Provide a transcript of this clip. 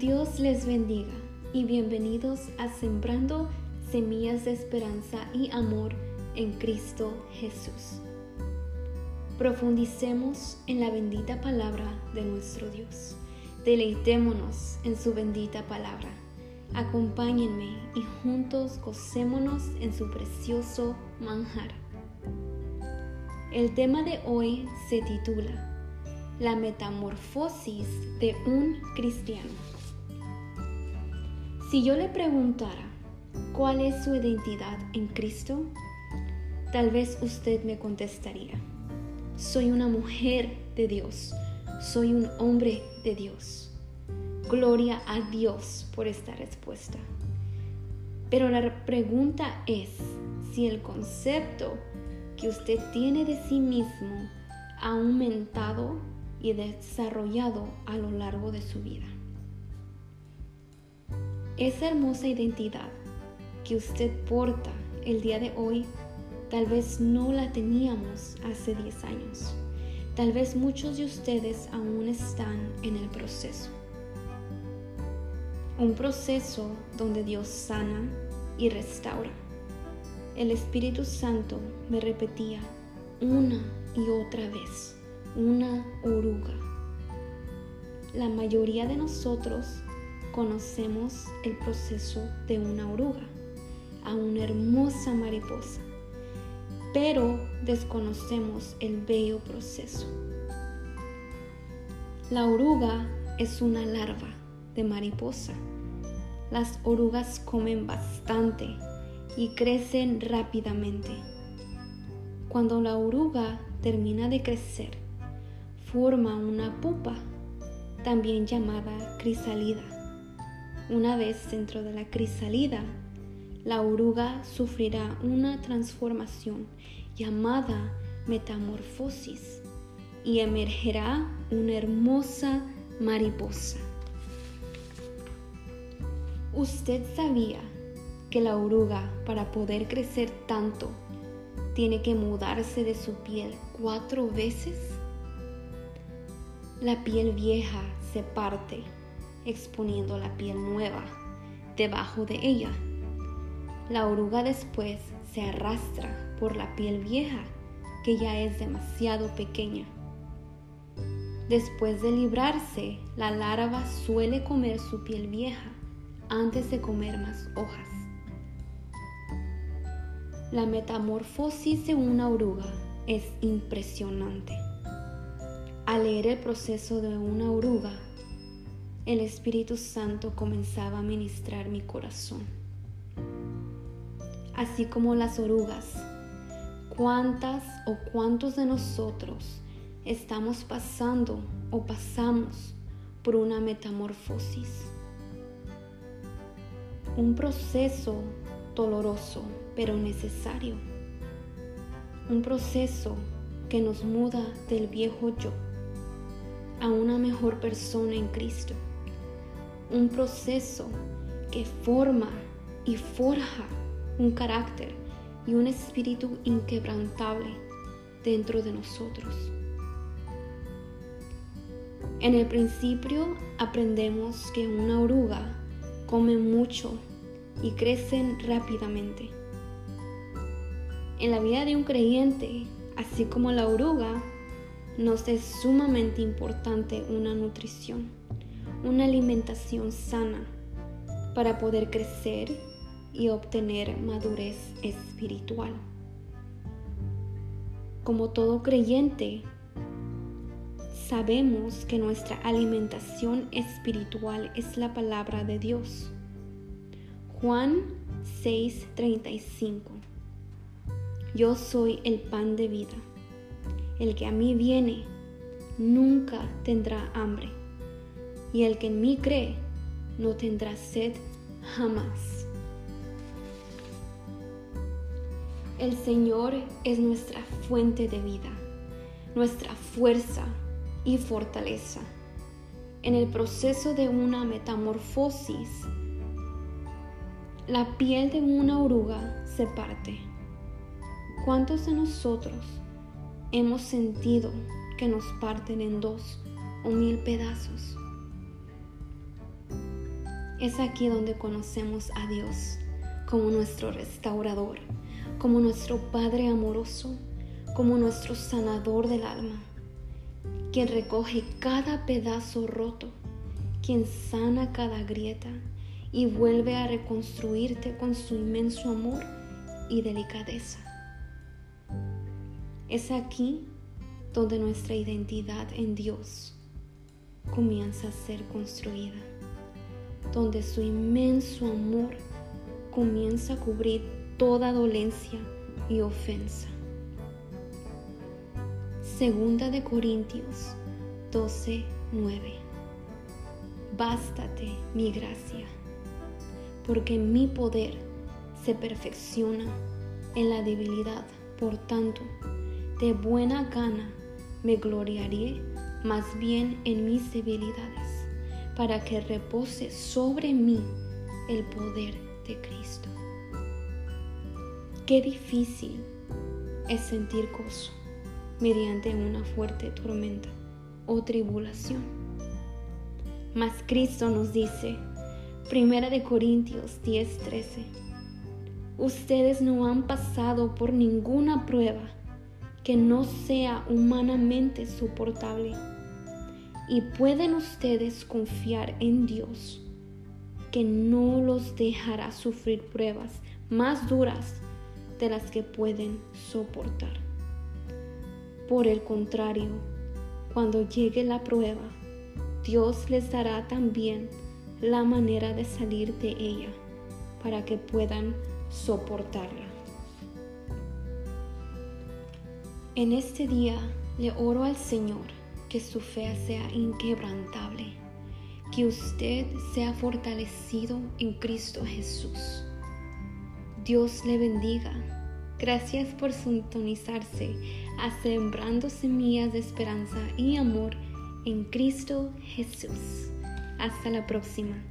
Dios les bendiga y bienvenidos a Sembrando Semillas de Esperanza y Amor en Cristo Jesús. Profundicemos en la bendita palabra de nuestro Dios. Deleitémonos en su bendita palabra. Acompáñenme y juntos gocémonos en su precioso manjar. El tema de hoy se titula La metamorfosis de un cristiano. Si yo le preguntara cuál es su identidad en Cristo, tal vez usted me contestaría, soy una mujer de Dios, soy un hombre de Dios. Gloria a Dios por esta respuesta. Pero la pregunta es si el concepto que usted tiene de sí mismo ha aumentado y desarrollado a lo largo de su vida. Esa hermosa identidad que usted porta el día de hoy, tal vez no la teníamos hace 10 años. Tal vez muchos de ustedes aún están en el proceso. Un proceso donde Dios sana y restaura. El Espíritu Santo me repetía una y otra vez, una oruga. La mayoría de nosotros conocemos el proceso de una oruga, a una hermosa mariposa, pero desconocemos el bello proceso. La oruga es una larva de mariposa. Las orugas comen bastante y crecen rápidamente. Cuando la oruga termina de crecer, forma una pupa, también llamada crisálida una vez dentro de la crisálida, la oruga sufrirá una transformación llamada metamorfosis y emergerá una hermosa mariposa. ¿Usted sabía que la oruga para poder crecer tanto tiene que mudarse de su piel cuatro veces? La piel vieja se parte exponiendo la piel nueva debajo de ella. La oruga después se arrastra por la piel vieja que ya es demasiado pequeña. Después de librarse, la larva suele comer su piel vieja antes de comer más hojas. La metamorfosis de una oruga es impresionante. Al leer el proceso de una oruga, el Espíritu Santo comenzaba a ministrar mi corazón. Así como las orugas, ¿cuántas o cuántos de nosotros estamos pasando o pasamos por una metamorfosis? Un proceso doloroso pero necesario. Un proceso que nos muda del viejo yo a una mejor persona en Cristo un proceso que forma y forja un carácter y un espíritu inquebrantable dentro de nosotros. En el principio aprendemos que una oruga come mucho y crece rápidamente. En la vida de un creyente, así como la oruga, nos es sumamente importante una nutrición una alimentación sana para poder crecer y obtener madurez espiritual. Como todo creyente, sabemos que nuestra alimentación espiritual es la palabra de Dios. Juan 6:35 Yo soy el pan de vida. El que a mí viene nunca tendrá hambre y el que en mí cree no tendrá sed jamás. El Señor es nuestra fuente de vida, nuestra fuerza y fortaleza. En el proceso de una metamorfosis, la piel de una oruga se parte. ¿Cuántos de nosotros hemos sentido que nos parten en dos o mil pedazos? Es aquí donde conocemos a Dios como nuestro restaurador, como nuestro Padre amoroso, como nuestro sanador del alma, quien recoge cada pedazo roto, quien sana cada grieta y vuelve a reconstruirte con su inmenso amor y delicadeza. Es aquí donde nuestra identidad en Dios comienza a ser construida, donde su inmenso amor comienza a cubrir toda dolencia y ofensa. Segunda de Corintios 12, 9. Bástate mi gracia, porque mi poder se perfecciona en la debilidad. Por tanto, de buena gana me gloriaré más bien en mis debilidades, para que repose sobre mí el poder de Cristo. Qué difícil es sentir gozo mediante una fuerte tormenta o tribulación. Mas Cristo nos dice, Primera de Corintios 10:13, ustedes no han pasado por ninguna prueba que no sea humanamente soportable. Y pueden ustedes confiar en Dios, que no los dejará sufrir pruebas más duras de las que pueden soportar. Por el contrario, cuando llegue la prueba, Dios les dará también la manera de salir de ella para que puedan soportarla. En este día le oro al Señor que su fe sea inquebrantable, que usted sea fortalecido en Cristo Jesús. Dios le bendiga. Gracias por sintonizarse a Sembrando Semillas de Esperanza y Amor en Cristo Jesús. Hasta la próxima.